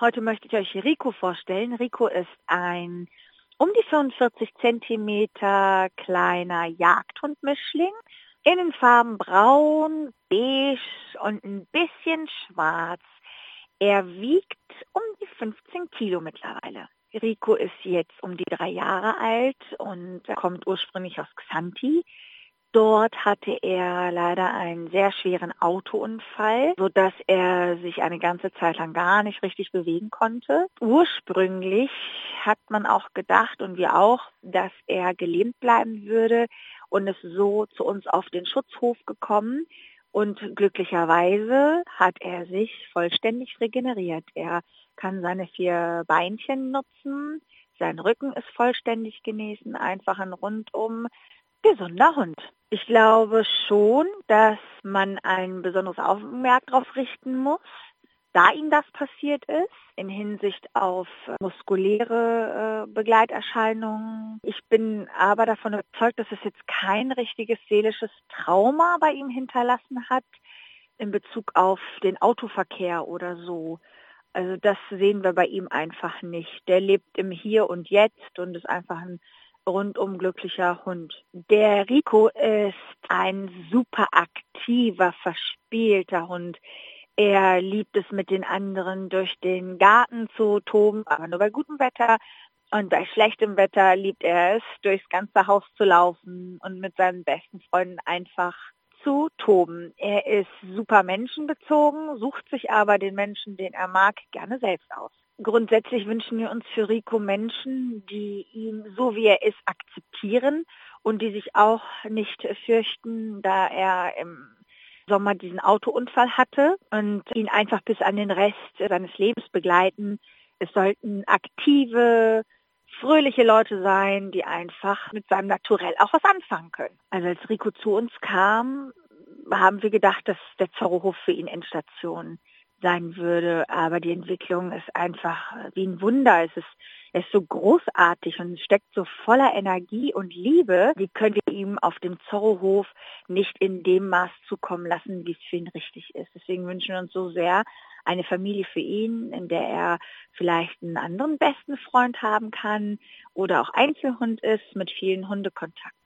Heute möchte ich euch Rico vorstellen. Rico ist ein um die 45 Zentimeter kleiner Jagdhundmischling in den Farben braun, beige und ein bisschen schwarz. Er wiegt um die 15 Kilo mittlerweile. Rico ist jetzt um die drei Jahre alt und kommt ursprünglich aus Xanti. Dort hatte er leider einen sehr schweren Autounfall, sodass er sich eine ganze Zeit lang gar nicht richtig bewegen konnte. Ursprünglich hat man auch gedacht und wir auch, dass er gelähmt bleiben würde und ist so zu uns auf den Schutzhof gekommen. Und glücklicherweise hat er sich vollständig regeneriert. Er kann seine vier Beinchen nutzen, sein Rücken ist vollständig genesen, einfach ein rundum gesunder Hund. Ich glaube schon, dass man ein besonderes Augenmerk darauf richten muss, da ihm das passiert ist, in Hinsicht auf muskuläre äh, Begleiterscheinungen. Ich bin aber davon überzeugt, dass es jetzt kein richtiges seelisches Trauma bei ihm hinterlassen hat in Bezug auf den Autoverkehr oder so. Also das sehen wir bei ihm einfach nicht. Der lebt im Hier und Jetzt und ist einfach ein rundum glücklicher Hund. Der Rico ist ein super aktiver, verspielter Hund. Er liebt es mit den anderen durch den Garten zu toben, aber nur bei gutem Wetter. Und bei schlechtem Wetter liebt er es, durchs ganze Haus zu laufen und mit seinen besten Freunden einfach zu toben. Er ist super menschenbezogen, sucht sich aber den Menschen, den er mag, gerne selbst aus. Grundsätzlich wünschen wir uns für Rico Menschen, die ihn so wie er ist akzeptieren und die sich auch nicht fürchten, da er im Sommer diesen Autounfall hatte und ihn einfach bis an den Rest seines Lebens begleiten. Es sollten aktive, fröhliche Leute sein, die einfach mit seinem Naturell auch was anfangen können. Also als Rico zu uns kam, haben wir gedacht, dass der Zorrohof für ihn Endstation sein würde. Aber die Entwicklung ist einfach wie ein Wunder. Es ist, es ist so großartig und steckt so voller Energie und Liebe. Die können wir ihm auf dem Zorrohof nicht in dem Maß zukommen lassen, wie es für ihn richtig ist. Deswegen wünschen wir uns so sehr eine Familie für ihn, in der er vielleicht einen anderen besten Freund haben kann oder auch Einzelhund ist mit vielen Hundekontakten.